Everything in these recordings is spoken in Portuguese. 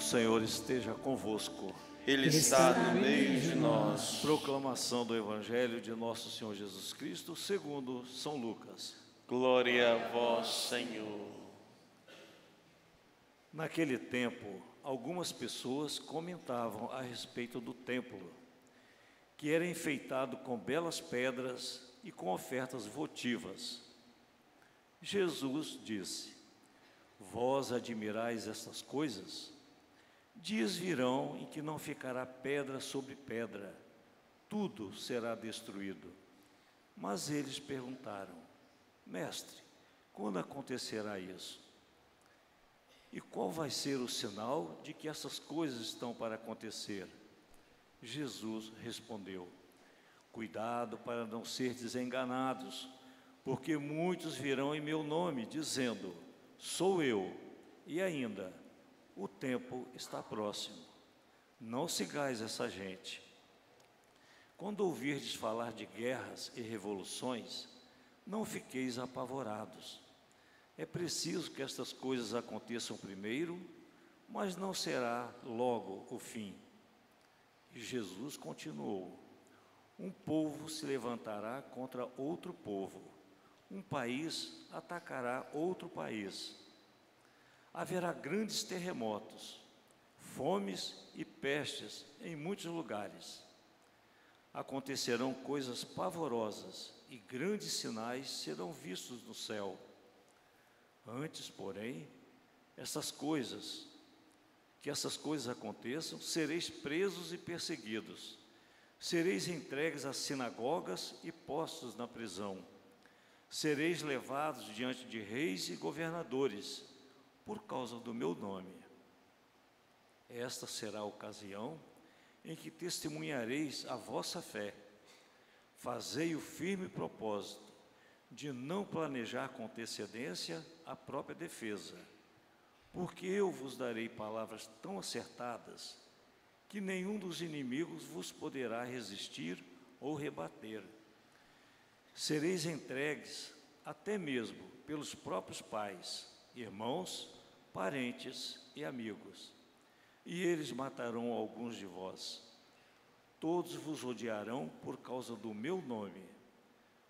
Senhor esteja convosco. Ele está no meio de nós. Proclamação do Evangelho de nosso Senhor Jesus Cristo, segundo São Lucas. Glória a vós, Senhor. Naquele tempo, algumas pessoas comentavam a respeito do templo, que era enfeitado com belas pedras e com ofertas votivas. Jesus disse: Vós admirais estas coisas? Dias virão em que não ficará pedra sobre pedra, tudo será destruído. Mas eles perguntaram: Mestre, quando acontecerá isso? E qual vai ser o sinal de que essas coisas estão para acontecer? Jesus respondeu: Cuidado para não ser desenganados, porque muitos virão em meu nome, dizendo: Sou eu, e ainda o tempo está próximo. Não sigais essa gente. Quando ouvirdes falar de guerras e revoluções, não fiqueis apavorados. É preciso que estas coisas aconteçam primeiro, mas não será logo o fim. E Jesus continuou: Um povo se levantará contra outro povo, um país atacará outro país haverá grandes terremotos, fomes e pestes em muitos lugares. Acontecerão coisas pavorosas e grandes sinais serão vistos no céu. Antes, porém, essas coisas, que essas coisas aconteçam, sereis presos e perseguidos. Sereis entregues às sinagogas e postos na prisão. Sereis levados diante de reis e governadores por causa do meu nome. Esta será a ocasião em que testemunhareis a vossa fé. Fazei o firme propósito de não planejar com antecedência a própria defesa, porque eu vos darei palavras tão acertadas que nenhum dos inimigos vos poderá resistir ou rebater. Sereis entregues até mesmo pelos próprios pais, irmãos parentes e amigos, e eles matarão alguns de vós. Todos vos odiarão por causa do meu nome,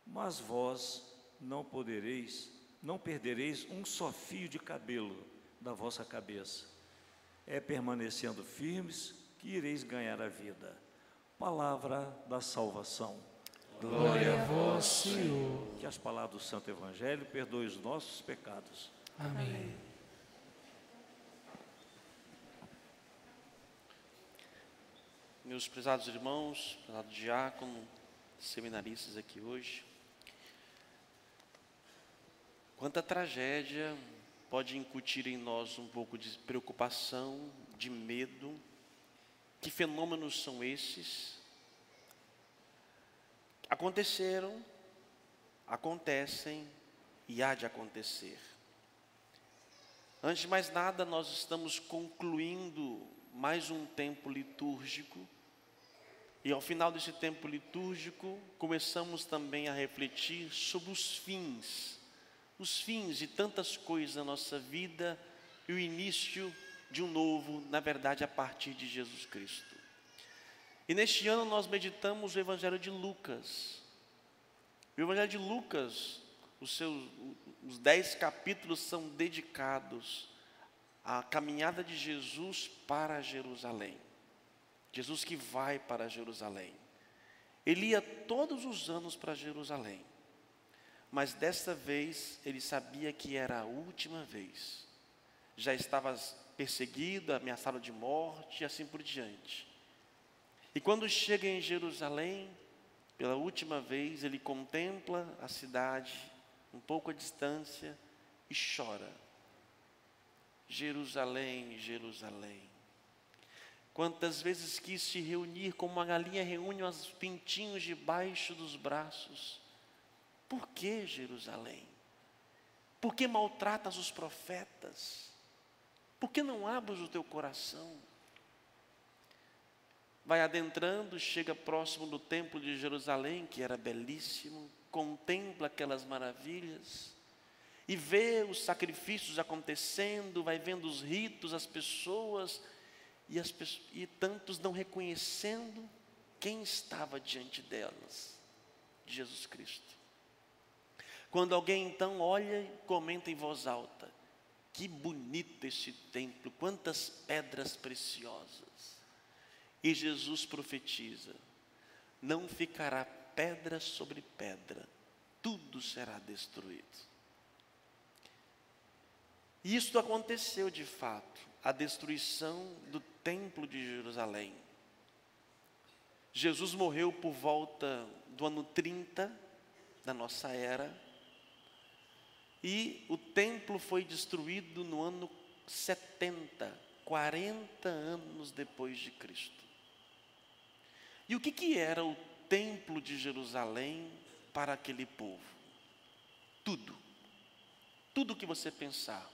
mas vós não podereis, não perdereis um só fio de cabelo da vossa cabeça. É permanecendo firmes que ireis ganhar a vida. Palavra da salvação. Glória a vós, Senhor. Que as palavras do Santo Evangelho perdoem os nossos pecados. Amém. Meus prezados irmãos, prezado diácono, seminaristas aqui hoje. Quanta tragédia pode incutir em nós um pouco de preocupação, de medo. Que fenômenos são esses? Aconteceram, acontecem e há de acontecer. Antes de mais nada, nós estamos concluindo mais um tempo litúrgico e ao final desse tempo litúrgico, começamos também a refletir sobre os fins, os fins de tantas coisas na nossa vida e o início de um novo, na verdade, a partir de Jesus Cristo. E neste ano nós meditamos o Evangelho de Lucas. O Evangelho de Lucas, os seus os dez capítulos são dedicados à caminhada de Jesus para Jerusalém. Jesus que vai para Jerusalém. Ele ia todos os anos para Jerusalém, mas desta vez ele sabia que era a última vez. Já estava perseguido, ameaçado de morte e assim por diante. E quando chega em Jerusalém, pela última vez, ele contempla a cidade, um pouco à distância, e chora. Jerusalém, Jerusalém, Quantas vezes quis se reunir como uma galinha reúne os pintinhos debaixo dos braços. Por que Jerusalém? Por que maltratas os profetas? Por que não abres o teu coração? Vai adentrando, chega próximo do templo de Jerusalém, que era belíssimo, contempla aquelas maravilhas e vê os sacrifícios acontecendo, vai vendo os ritos, as pessoas, e, as e tantos não reconhecendo quem estava diante delas, Jesus Cristo. Quando alguém então olha e comenta em voz alta: que bonito este templo, quantas pedras preciosas. E Jesus profetiza: não ficará pedra sobre pedra, tudo será destruído. E isso aconteceu de fato, a destruição do templo de Jerusalém. Jesus morreu por volta do ano 30 da nossa era, e o templo foi destruído no ano 70, 40 anos depois de Cristo. E o que, que era o templo de Jerusalém para aquele povo? Tudo. Tudo que você pensar.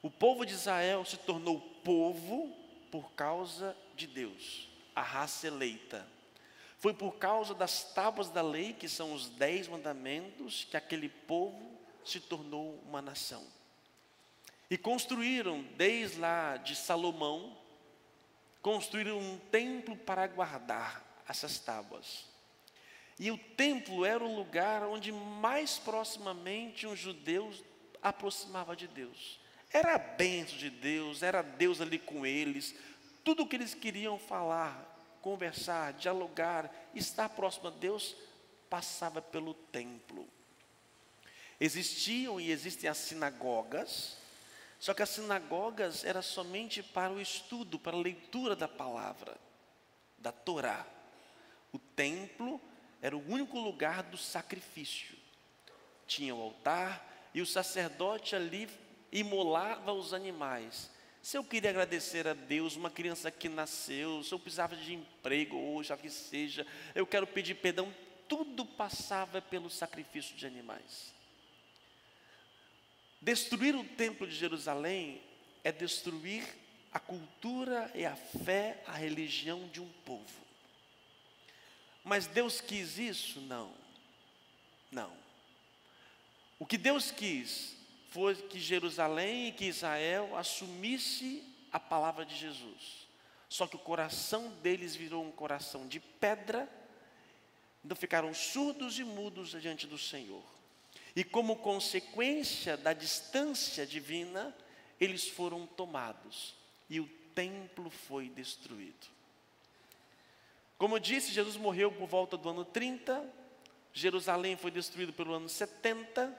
O povo de Israel se tornou povo por causa de Deus, a raça eleita. Foi por causa das tábuas da lei, que são os dez mandamentos, que aquele povo se tornou uma nação. E construíram, desde lá de Salomão, construíram um templo para guardar essas tábuas. E o templo era o lugar onde mais proximamente um judeu aproximava de Deus. Era a bênção de Deus, era Deus ali com eles. Tudo o que eles queriam falar, conversar, dialogar, estar próximo a Deus, passava pelo templo. Existiam e existem as sinagogas, só que as sinagogas era somente para o estudo, para a leitura da palavra, da Torá. O templo era o único lugar do sacrifício. Tinha o altar e o sacerdote ali imolava os animais. Se eu queria agradecer a Deus, uma criança que nasceu, se eu precisava de emprego hoje, a que seja, eu quero pedir perdão, tudo passava pelo sacrifício de animais. Destruir o templo de Jerusalém é destruir a cultura e a fé, a religião de um povo. Mas Deus quis isso? Não. Não. O que Deus quis foi que Jerusalém e que Israel assumisse a palavra de Jesus. Só que o coração deles virou um coração de pedra, então ficaram surdos e mudos diante do Senhor. E como consequência da distância divina, eles foram tomados e o templo foi destruído. Como eu disse, Jesus morreu por volta do ano 30, Jerusalém foi destruído pelo ano 70,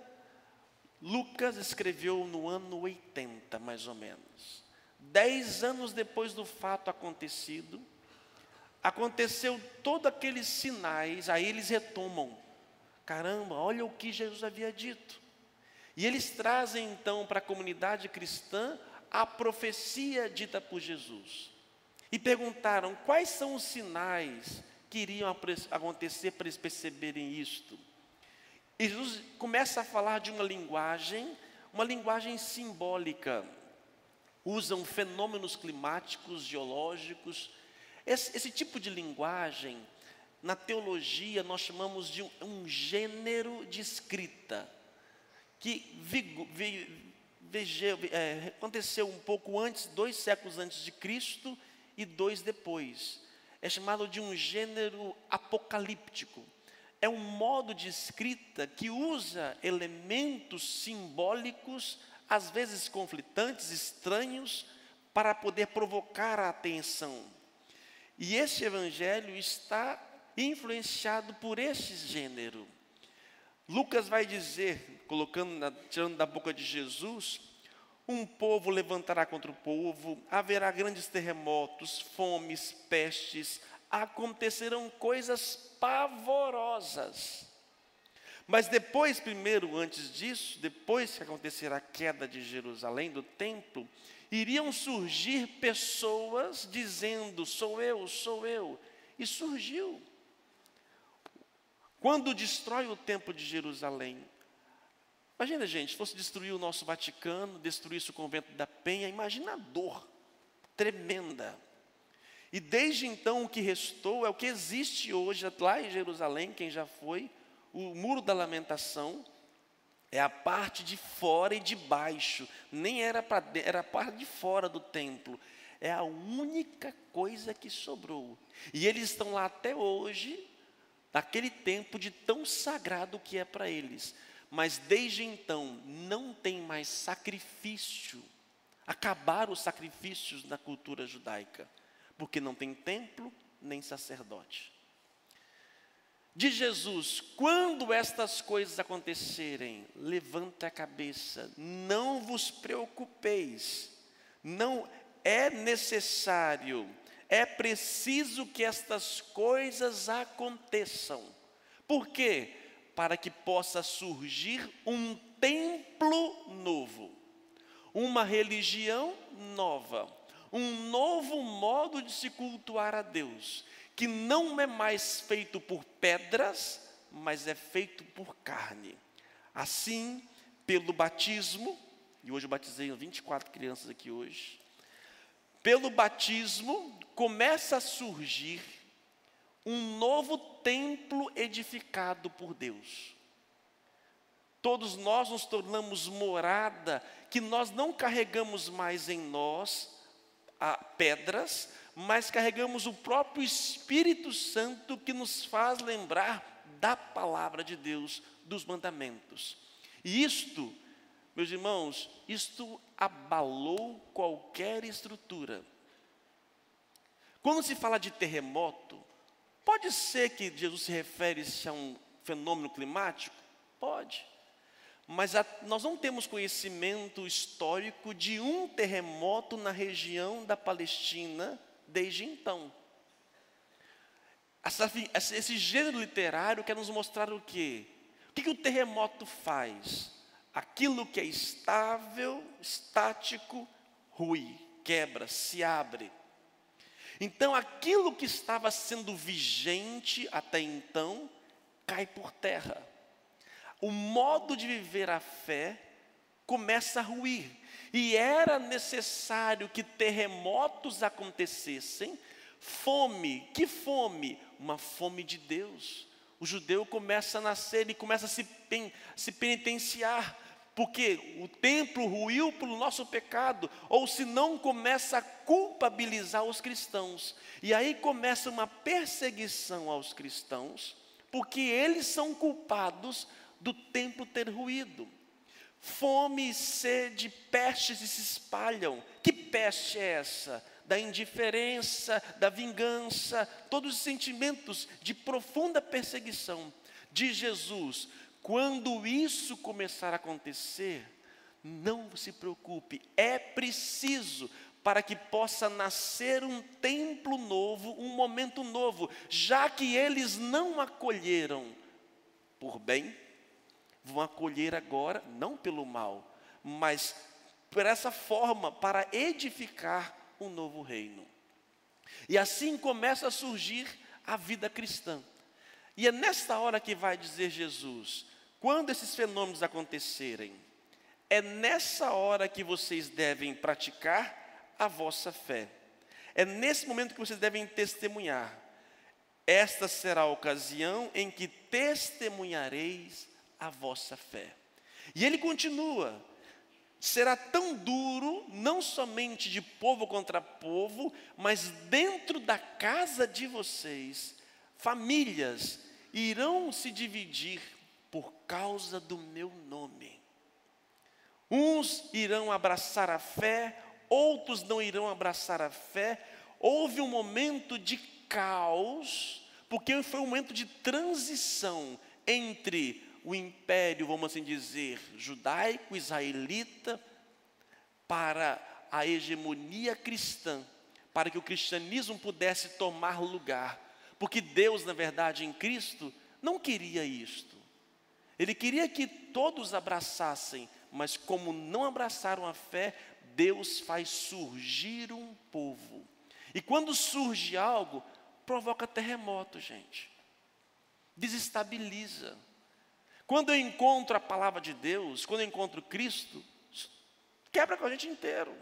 Lucas escreveu no ano 80, mais ou menos. Dez anos depois do fato acontecido, aconteceu todos aqueles sinais, aí eles retomam. Caramba, olha o que Jesus havia dito. E eles trazem então para a comunidade cristã a profecia dita por Jesus. E perguntaram quais são os sinais que iriam acontecer para eles perceberem isto. E Jesus começa a falar de uma linguagem, uma linguagem simbólica. Usam fenômenos climáticos, geológicos. Esse, esse tipo de linguagem, na teologia, nós chamamos de um, um gênero de escrita, que vi, é, aconteceu um pouco antes, dois séculos antes de Cristo e dois depois. É chamado de um gênero apocalíptico é um modo de escrita que usa elementos simbólicos, às vezes conflitantes, estranhos, para poder provocar a atenção. E esse evangelho está influenciado por esse gênero. Lucas vai dizer, colocando, tirando da boca de Jesus, um povo levantará contra o povo, haverá grandes terremotos, fomes, pestes, acontecerão coisas pavorosas. Mas depois, primeiro, antes disso, depois que acontecer a queda de Jerusalém, do templo, iriam surgir pessoas dizendo: Sou eu, sou eu. E surgiu. Quando destrói o templo de Jerusalém, imagina, gente, se fosse destruir o nosso Vaticano, destruísse o convento da Penha, imagina a dor tremenda. E desde então o que restou é o que existe hoje lá em Jerusalém, quem já foi, o muro da lamentação, é a parte de fora e de baixo, nem era para era a parte de fora do templo. É a única coisa que sobrou. E eles estão lá até hoje, naquele tempo de tão sagrado que é para eles. Mas desde então não tem mais sacrifício. Acabaram os sacrifícios na cultura judaica, porque não tem templo nem sacerdote. De Jesus, quando estas coisas acontecerem, levante a cabeça, não vos preocupeis, não é necessário, é preciso que estas coisas aconteçam. Por quê? Para que possa surgir um templo novo, uma religião nova, um novo modo de se cultuar a Deus que não é mais feito por pedras, mas é feito por carne. Assim, pelo batismo, e hoje eu batizei 24 crianças aqui hoje, pelo batismo começa a surgir um novo templo edificado por Deus. Todos nós nos tornamos morada, que nós não carregamos mais em nós a pedras, mas carregamos o próprio Espírito Santo que nos faz lembrar da palavra de Deus, dos mandamentos. E isto, meus irmãos, isto abalou qualquer estrutura. Quando se fala de terremoto, pode ser que Jesus se refere a um fenômeno climático? Pode. Mas a, nós não temos conhecimento histórico de um terremoto na região da Palestina desde então. esse gênero literário quer nos mostrar o quê? O que, que o terremoto faz? Aquilo que é estável, estático, rui, quebra, se abre. Então, aquilo que estava sendo vigente até então, cai por terra. O modo de viver a fé começa a ruir. E era necessário que terremotos acontecessem, fome, que fome? Uma fome de Deus. O judeu começa a nascer e começa a se, pen, se penitenciar, porque o templo ruiu pelo nosso pecado, ou se não começa a culpabilizar os cristãos. E aí começa uma perseguição aos cristãos, porque eles são culpados do templo ter ruído. Fome, sede, pestes se espalham. Que peste é essa? Da indiferença, da vingança, todos os sentimentos de profunda perseguição de Jesus. Quando isso começar a acontecer, não se preocupe, é preciso para que possa nascer um templo novo, um momento novo, já que eles não acolheram por bem, vão acolher agora, não pelo mal, mas por essa forma, para edificar um novo reino. E assim começa a surgir a vida cristã. E é nesta hora que vai dizer Jesus: quando esses fenômenos acontecerem, é nessa hora que vocês devem praticar a vossa fé. É nesse momento que vocês devem testemunhar. Esta será a ocasião em que testemunhareis a vossa fé. E ele continua: será tão duro, não somente de povo contra povo, mas dentro da casa de vocês, famílias irão se dividir causa do meu nome. Uns irão abraçar a fé, outros não irão abraçar a fé. Houve um momento de caos, porque foi um momento de transição entre o império, vamos assim dizer, judaico, israelita, para a hegemonia cristã, para que o cristianismo pudesse tomar lugar. Porque Deus, na verdade, em Cristo, não queria isto. Ele queria que todos abraçassem, mas como não abraçaram a fé, Deus faz surgir um povo. E quando surge algo, provoca terremoto, gente. Desestabiliza. Quando eu encontro a palavra de Deus, quando eu encontro Cristo, quebra com a gente inteiro.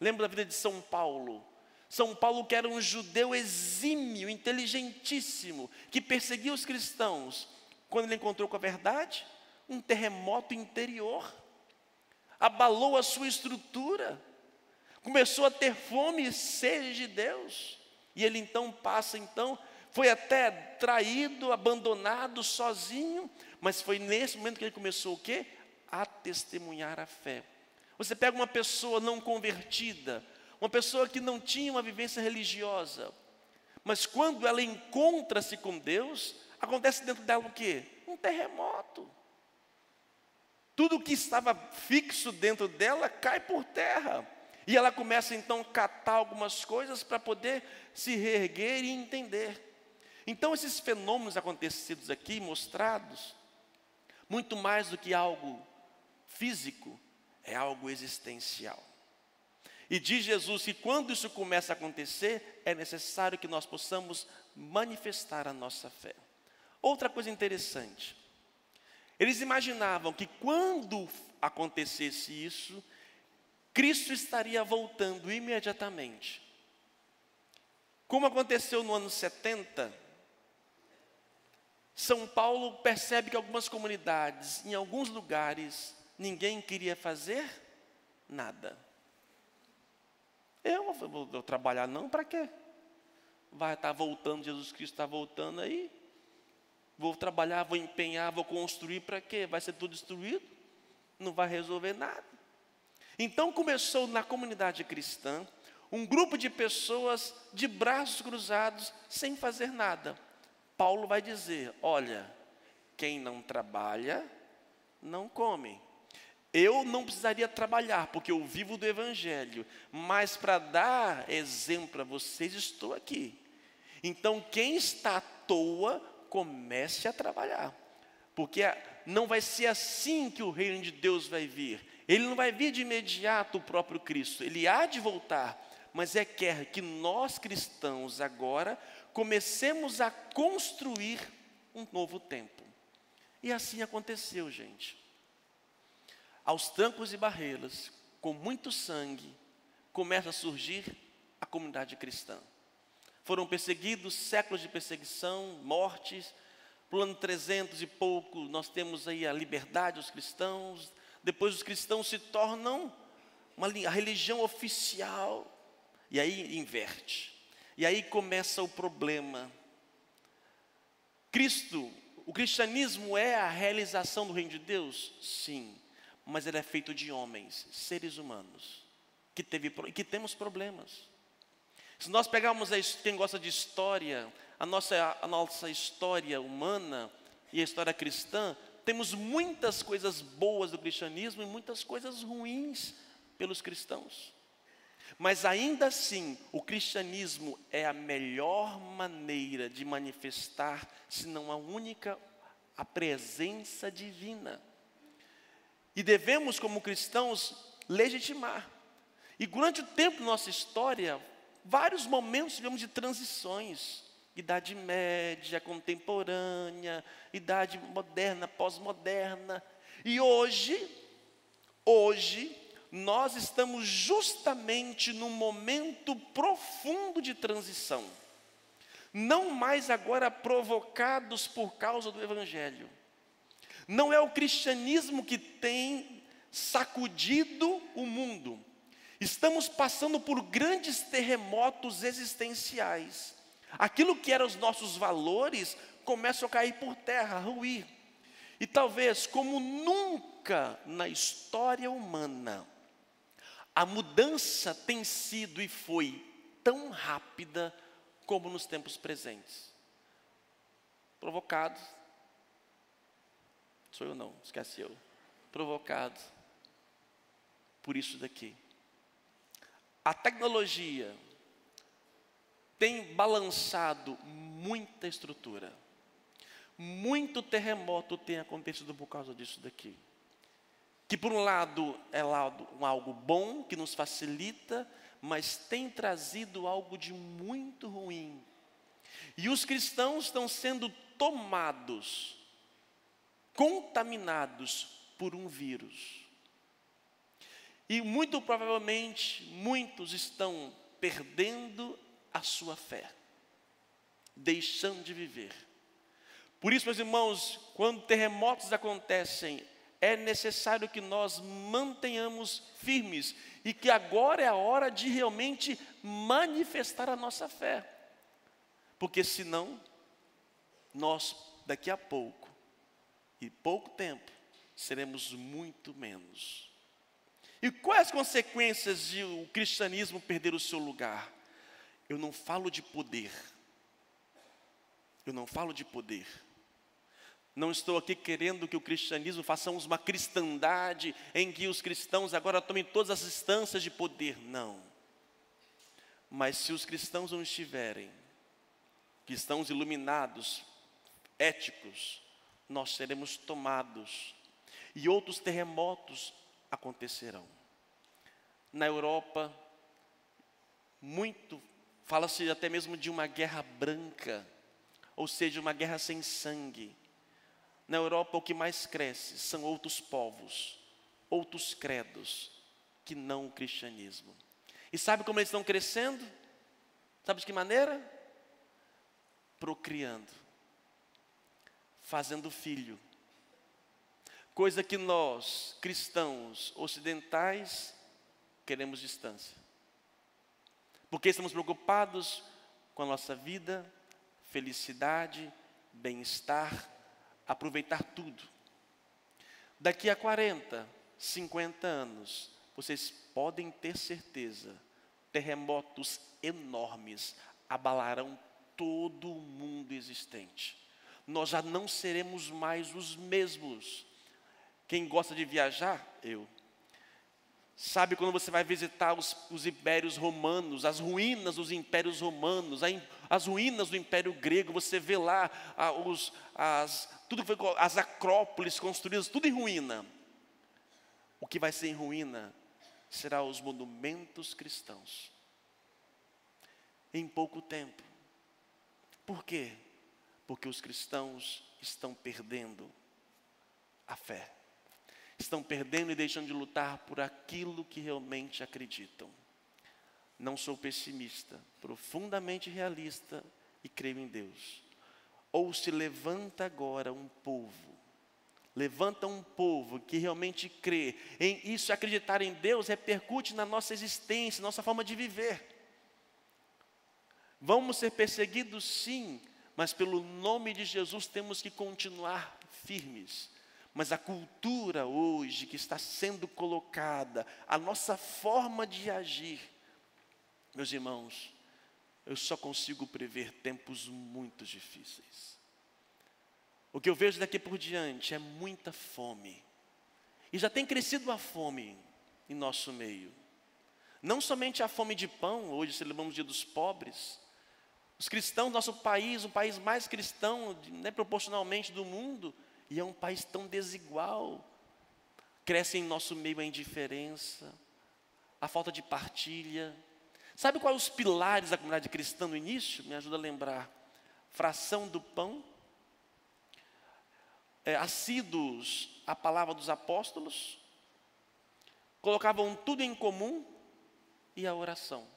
Lembra da vida de São Paulo? São Paulo, que era um judeu exímio, inteligentíssimo, que perseguia os cristãos. Quando ele encontrou com a verdade, um terremoto interior abalou a sua estrutura. começou a ter fome e sede de Deus. E ele então passa então, foi até traído, abandonado, sozinho, mas foi nesse momento que ele começou o quê? A testemunhar a fé. Você pega uma pessoa não convertida, uma pessoa que não tinha uma vivência religiosa, mas quando ela encontra-se com Deus, acontece dentro dela o quê? Um terremoto. Tudo que estava fixo dentro dela cai por terra. E ela começa então a catar algumas coisas para poder se reerguer e entender. Então, esses fenômenos acontecidos aqui, mostrados, muito mais do que algo físico, é algo existencial. E diz Jesus que quando isso começa a acontecer, é necessário que nós possamos manifestar a nossa fé. Outra coisa interessante, eles imaginavam que quando acontecesse isso, Cristo estaria voltando imediatamente. Como aconteceu no ano 70, São Paulo percebe que algumas comunidades, em alguns lugares, ninguém queria fazer nada. Eu vou, vou trabalhar não para quê? Vai estar tá voltando, Jesus Cristo está voltando aí. Vou trabalhar, vou empenhar, vou construir para quê? Vai ser tudo destruído? Não vai resolver nada. Então começou na comunidade cristã um grupo de pessoas de braços cruzados, sem fazer nada. Paulo vai dizer: olha, quem não trabalha, não come. Eu não precisaria trabalhar, porque eu vivo do Evangelho, mas para dar exemplo para vocês, estou aqui. Então, quem está à toa, comece a trabalhar, porque não vai ser assim que o reino de Deus vai vir. Ele não vai vir de imediato o próprio Cristo, ele há de voltar, mas é quer que nós cristãos agora comecemos a construir um novo tempo. E assim aconteceu, gente. Aos trancos e barreiras, com muito sangue, começa a surgir a comunidade cristã. Foram perseguidos, séculos de perseguição, mortes. No ano 300 e pouco, nós temos aí a liberdade dos cristãos. Depois os cristãos se tornam uma, a religião oficial. E aí inverte. E aí começa o problema. Cristo, o cristianismo é a realização do reino de Deus? Sim, mas ele é feito de homens, seres humanos, que, teve, que temos problemas. Se nós pegarmos a, quem gosta de história, a nossa, a nossa história humana e a história cristã, temos muitas coisas boas do cristianismo e muitas coisas ruins pelos cristãos. Mas ainda assim, o cristianismo é a melhor maneira de manifestar, se não a única, a presença divina. E devemos, como cristãos, legitimar. E durante o tempo da nossa história, vários momentos tivemos de transições. Idade média, contemporânea, idade moderna, pós-moderna. E hoje, hoje, nós estamos justamente num momento profundo de transição. Não mais agora provocados por causa do Evangelho. Não é o cristianismo que tem sacudido o mundo, Estamos passando por grandes terremotos existenciais. Aquilo que eram os nossos valores começa a cair por terra, a ruir. E talvez, como nunca na história humana, a mudança tem sido e foi tão rápida como nos tempos presentes. Provocado, sou eu não, esquece eu. Provocado por isso daqui. A tecnologia tem balançado muita estrutura. Muito terremoto tem acontecido por causa disso daqui. Que por um lado é algo bom, que nos facilita, mas tem trazido algo de muito ruim. E os cristãos estão sendo tomados, contaminados por um vírus. E muito provavelmente muitos estão perdendo a sua fé, deixando de viver. Por isso, meus irmãos, quando terremotos acontecem, é necessário que nós mantenhamos firmes e que agora é a hora de realmente manifestar a nossa fé. Porque senão, nós daqui a pouco, e pouco tempo, seremos muito menos. E quais as consequências de o cristianismo perder o seu lugar? Eu não falo de poder. Eu não falo de poder. Não estou aqui querendo que o cristianismo façamos uma cristandade em que os cristãos agora tomem todas as instâncias de poder. Não. Mas se os cristãos não estiverem, cristãos iluminados, éticos, nós seremos tomados e outros terremotos acontecerão. Na Europa, muito, fala-se até mesmo de uma guerra branca, ou seja, uma guerra sem sangue. Na Europa, o que mais cresce são outros povos, outros credos, que não o cristianismo. E sabe como eles estão crescendo? Sabe de que maneira? Procriando, fazendo filho. Coisa que nós, cristãos ocidentais, queremos distância. Porque estamos preocupados com a nossa vida, felicidade, bem-estar, aproveitar tudo. Daqui a 40, 50 anos, vocês podem ter certeza, terremotos enormes abalarão todo o mundo existente. Nós já não seremos mais os mesmos. Quem gosta de viajar? Eu. Sabe quando você vai visitar os, os impérios romanos, as ruínas dos impérios romanos, as ruínas do império grego, você vê lá ah, os, as, tudo foi, as acrópolis construídas, tudo em ruína. O que vai ser em ruína será os monumentos cristãos. Em pouco tempo. Por quê? Porque os cristãos estão perdendo a fé estão perdendo e deixando de lutar por aquilo que realmente acreditam. Não sou pessimista, profundamente realista e creio em Deus. Ou se levanta agora um povo, levanta um povo que realmente crê em isso, acreditar em Deus repercute na nossa existência, nossa forma de viver. Vamos ser perseguidos, sim, mas pelo nome de Jesus temos que continuar firmes mas a cultura hoje que está sendo colocada, a nossa forma de agir, meus irmãos, eu só consigo prever tempos muito difíceis. O que eu vejo daqui por diante é muita fome. E já tem crescido a fome em nosso meio. Não somente a fome de pão, hoje celebramos o dia dos pobres. Os cristãos, nosso país, o país mais cristão, né, proporcionalmente do mundo, e é um país tão desigual. Cresce em nosso meio a indiferença, a falta de partilha. Sabe quais os pilares da comunidade cristã no início? Me ajuda a lembrar. Fração do pão, é, assíduos à palavra dos apóstolos, colocavam tudo em comum e a oração.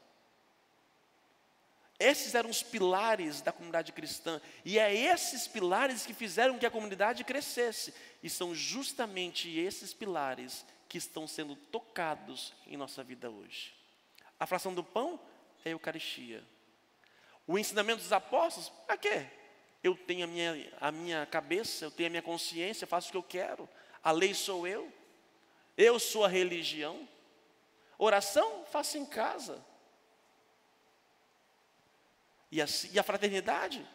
Esses eram os pilares da comunidade cristã, e é esses pilares que fizeram que a comunidade crescesse, e são justamente esses pilares que estão sendo tocados em nossa vida hoje. A fração do pão é a Eucaristia. O ensinamento dos apóstolos, para quê? Eu tenho a minha, a minha cabeça, eu tenho a minha consciência, faço o que eu quero, a lei sou eu, eu sou a religião. Oração, faço em casa. E a, e a fraternidade,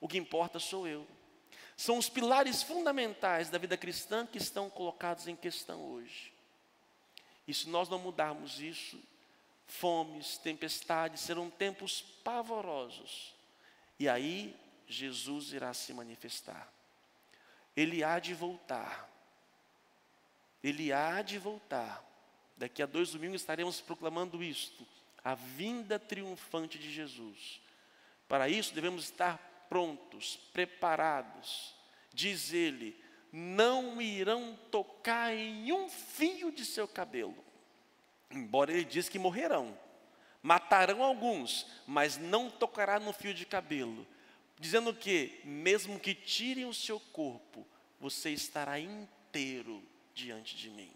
o que importa sou eu. São os pilares fundamentais da vida cristã que estão colocados em questão hoje. E se nós não mudarmos isso, fomes, tempestades serão tempos pavorosos. E aí Jesus irá se manifestar. Ele há de voltar. Ele há de voltar. Daqui a dois domingos estaremos proclamando isto: a vinda triunfante de Jesus. Para isso devemos estar prontos, preparados. Diz ele: não irão tocar em um fio de seu cabelo. Embora ele diz que morrerão, matarão alguns, mas não tocará no fio de cabelo. Dizendo que, mesmo que tirem o seu corpo, você estará inteiro diante de mim.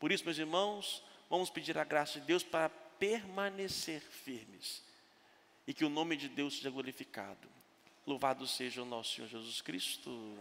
Por isso, meus irmãos, vamos pedir a graça de Deus para permanecer firmes e que o nome de Deus seja glorificado. Louvado seja o nosso Senhor Jesus Cristo.